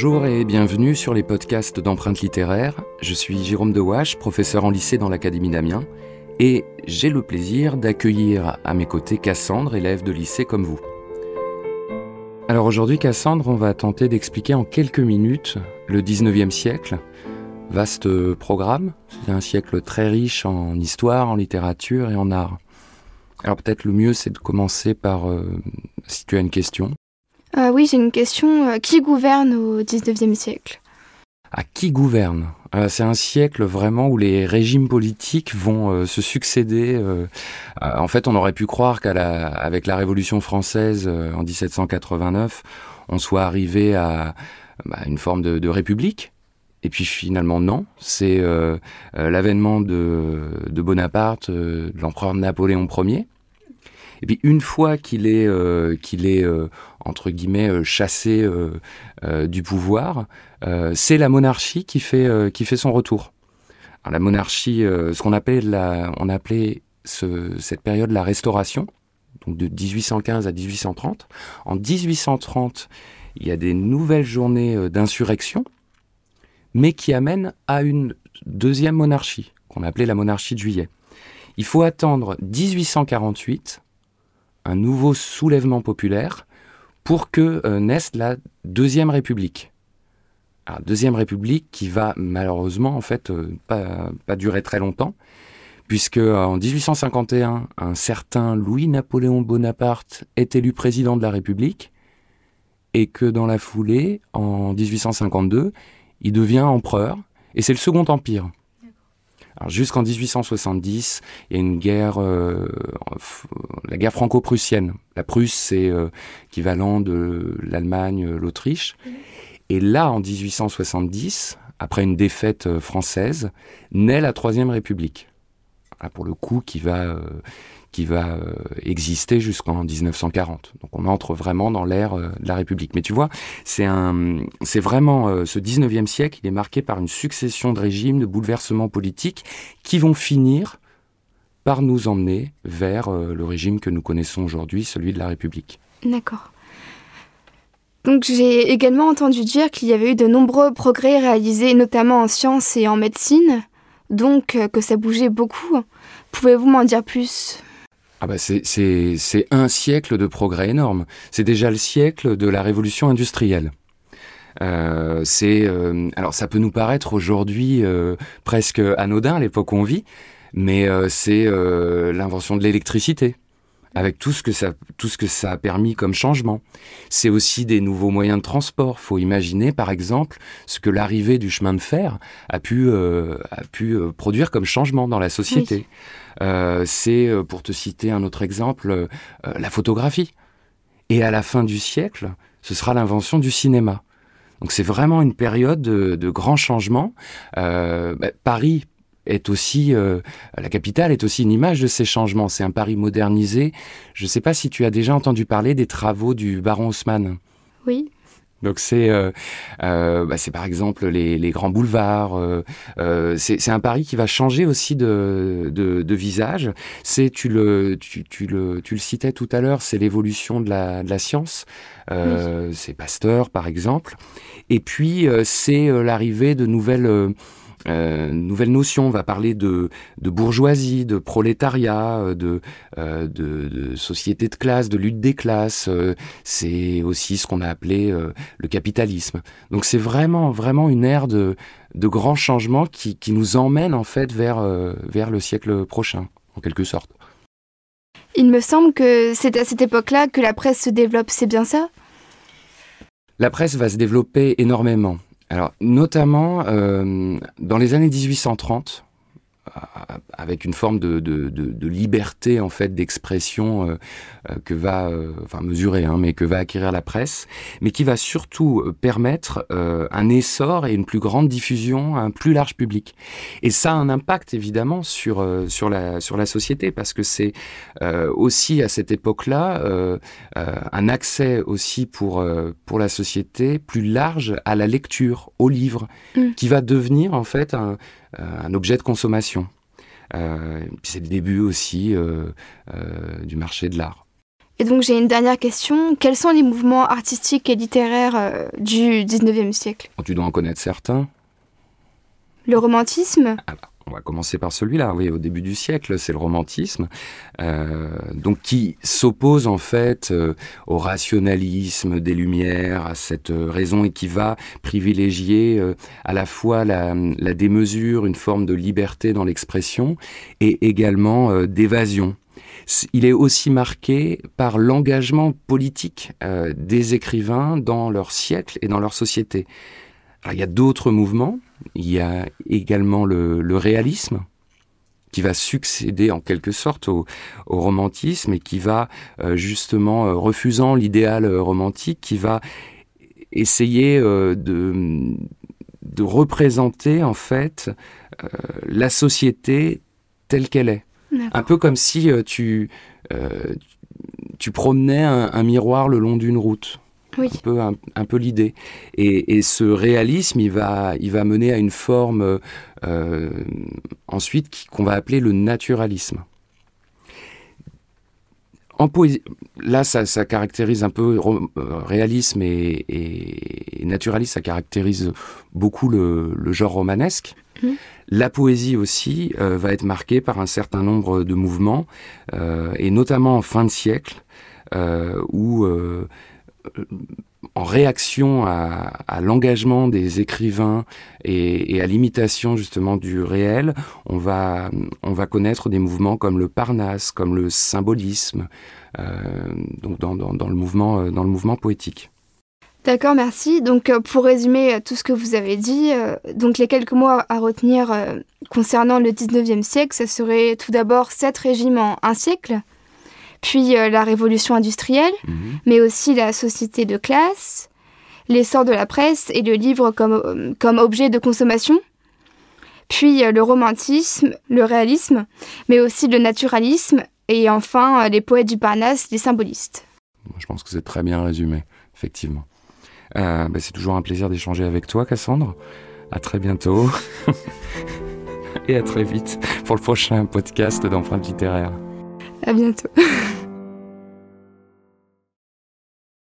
Bonjour et bienvenue sur les podcasts d'empreintes littéraires. Je suis Jérôme Dewache, professeur en lycée dans l'Académie d'Amiens, et j'ai le plaisir d'accueillir à mes côtés Cassandre, élève de lycée comme vous. Alors aujourd'hui, Cassandre, on va tenter d'expliquer en quelques minutes le 19e siècle. Vaste programme, c'est un siècle très riche en histoire, en littérature et en art. Alors peut-être le mieux, c'est de commencer par euh, si tu as une question. Euh, oui, j'ai une question. Euh, qui gouverne au XIXe siècle? À qui gouverne? Euh, C'est un siècle vraiment où les régimes politiques vont se succéder. en fait, on aurait pu croire qu'avec la, Révolution française en 1789, on soit arrivé à bah, une forme de, république. Et puis finalement non, c'est l'avènement de, de, Bonaparte, de l'empereur Napoléon Ier, et puis une fois qu'il est, euh, qu'il est euh, entre guillemets euh, chassé du pouvoir, c'est la monarchie qui fait, qui fait son retour. la monarchie, ce qu'on appelait la, on appelait cette période la Restauration, donc de 1815 à 1830. En 1830, il y a des nouvelles journées d'insurrection, mais qui amènent à une deuxième monarchie, qu'on appelait la monarchie de juillet. Il faut attendre 1848 un nouveau soulèvement populaire pour que euh, naisse la Deuxième République. Deuxième République qui va malheureusement en fait euh, pas, durer très longtemps, puisque euh, en 1851, un certain Louis-Napoléon Bonaparte est élu président de la République, et que dans la foulée, en 1852, il devient empereur, et c'est le Second Empire jusqu'en 1870, il y a une guerre, euh, la guerre franco-prussienne. La Prusse, c'est euh, équivalent de l'Allemagne, euh, l'Autriche. Et là, en 1870, après une défaite française, naît la Troisième République. Pour le coup, qui va qui va euh, exister jusqu'en 1940. Donc on entre vraiment dans l'ère euh, de la République. Mais tu vois, c'est un, c'est vraiment euh, ce 19e siècle, il est marqué par une succession de régimes, de bouleversements politiques qui vont finir par nous emmener vers le régime que nous connaissons aujourd'hui, celui de la République. D'accord. Donc j'ai également entendu dire qu'il y avait eu de nombreux progrès réalisés, notamment en sciences et en médecine, donc que ça bougeait beaucoup. Pouvez-vous m'en dire plus? Ah bah c'est un siècle de progrès énorme. C'est déjà le siècle de la révolution industrielle. Euh, euh, alors ça peut nous paraître aujourd'hui euh, presque anodin à l'époque où on vit, mais euh, c'est euh, l'invention de l'électricité avec tout ce que ça tout ce que ça a permis comme changement. C'est aussi des nouveaux moyens de transport. Faut imaginer par exemple ce que l'arrivée du chemin de fer a pu a pu produire comme changement dans la société. Euh, c'est, euh, pour te citer un autre exemple, euh, la photographie. Et à la fin du siècle, ce sera l'invention du cinéma. Donc c'est vraiment une période de, grands changements. Bah, Paris est aussi la capitale est aussi une image de ces changements. C'est un Paris modernisé. Je ne sais pas si tu as déjà entendu parler des travaux du baron Haussmann. Oui. Donc c'est euh, euh, bah c'est par exemple les, les grands boulevards. Euh, euh c'est un Paris qui va changer aussi de, de, de visage. C'est tu le tu, tu, le tu le citais tout à l'heure, c'est l'évolution de la, de la science. Euh, C'est Pasteur par exemple. Et puis euh, c'est l'arrivée de nouvelles euh, nouvelle notion. On va parler de, de bourgeoisie, de prolétariat, euh, de, euh, de, de, société de classe, de lutte des classes. Euh, c'est aussi ce qu'on a appelé le capitalisme. Donc c'est vraiment, vraiment une ère de, de grands changements qui, qui nous emmène en fait vers, vers le siècle prochain, en quelque sorte. Il me semble que c'est à cette époque-là que la presse se développe, c'est bien ça? La presse va se développer énormément. Alors, notamment euh, dans les années 1830, avec une forme de, de, de, de, liberté en fait d'expression euh, euh, que va, euh, enfin mesurer, hein, mais que va acquérir la presse, mais qui va surtout permettre un essor et une plus grande diffusion à un plus large public. Et ça a un impact évidemment sur sur la sur la société parce que c'est aussi à cette époque-là un accès aussi pour pour la société plus large à la lecture, au livre, mmh. qui va devenir en fait un, un objet de consommation. Euh, c'est le début aussi euh, euh, du marché de l'art. Et donc j'ai une dernière question. Quels sont les mouvements artistiques et littéraires euh, du 19e siècle? Tu dois en connaître certains. Le romantisme? Ah bah, On va commencer par celui-là, au début du siècle, c'est le romantisme, euh, donc qui s'oppose en fait euh, au rationalisme des Lumières, à cette raison et qui va privilégier à la fois la, démesure, une forme de liberté dans l'expression et également d'évasion il est aussi marqué par l'engagement politique euh, des écrivains dans leur siècle et dans leur société. Il y a d'autres mouvements, il y a également le, réalisme, qui va succéder en quelque sorte au, romantisme et qui va euh, justement, euh, refusant l'idéal romantique, qui va essayer de, de représenter en fait la société telle qu'elle est. Un peu comme si euh, tu, euh, tu promenais un, miroir le long d'une route. Oui. Un peu, un, peu l'idée. Et, ce réalisme, il va, il va mener à une forme euh, ensuite qu'on va appeler le naturalisme. En poésie, là, ça, ça, caractérise un peu réalisme et, et, naturalisme, ça caractérise beaucoup le, le genre romanesque. Mmh. La poésie aussi euh, va être marquée par un certain nombre de mouvements, euh, et notamment en fin de siècle, euh, où en réaction à, l'engagement des écrivains et, à l'imitation justement du réel, on va, on va connaître des mouvements comme le Parnasse, comme le symbolisme, donc dans, le mouvement, dans le mouvement poétique. D'accord, merci. Donc euh, pour résumer euh, tout ce que vous avez dit, euh, donc les quelques mots à retenir concernant le 19e siècle, ça serait tout d'abord sept régimes en un siècle, puis la révolution industrielle, mhm. mais aussi la société de classe, l'essor de la presse et le livre comme, comme objet de consommation, puis le romantisme, le réalisme, mais aussi le naturalisme, et enfin les poètes du Parnasse, les symbolistes. Je pense que c'est très bien résumé, effectivement. Euh, bah, c'est toujours un plaisir d'échanger avec toi, Cassandre. À très bientôt. Et à très vite pour le prochain podcast d'empreintes littéraires. À bientôt.